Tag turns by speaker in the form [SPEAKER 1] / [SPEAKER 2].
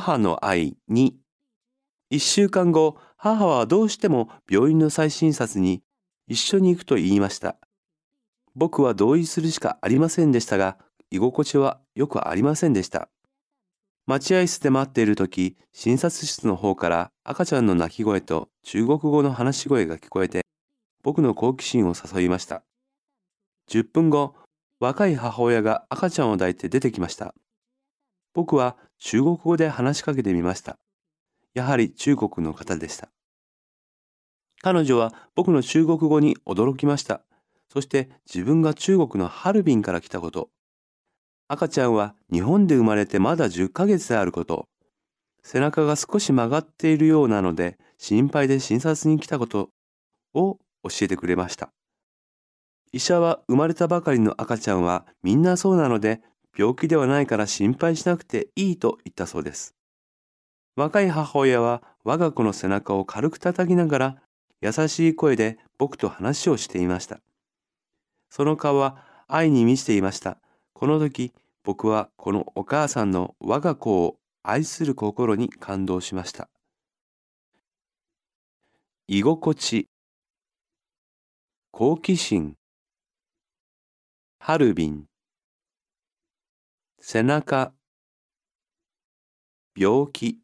[SPEAKER 1] 母の愛に一週間後、母はどうしても病院の再診察に一緒に行くと言いました。僕は同意するしかありませんでしたが、居心地はよくありませんでした。待合室で待っている時、診察室の方から赤ちゃんの泣き声と中国語の話し声が聞こえて、僕の好奇心を誘いました。10分後、若い母親が赤ちゃんを抱いて出てきました。僕は中国語で話しかけてみました。やはり中国の方でした。彼女は僕の中国語に驚きました。そして自分が中国のハルビンから来たこと。赤ちゃんは日本で生まれてまだ10ヶ月であること。背中が少し曲がっているようなので心配で診察に来たことを教えてくれました。医者は生まれたばかりの赤ちゃんはみんなそうなので病気ではないから心配しなくていいと言ったそうです。若い母親は我が子の背中を軽く叩きながら優しい声で僕と話をしていました。その顔は愛に満ちていました。この時僕はこのお母さんの我が子を愛する心に感動しました。居心地好奇心ハルビン背中病気。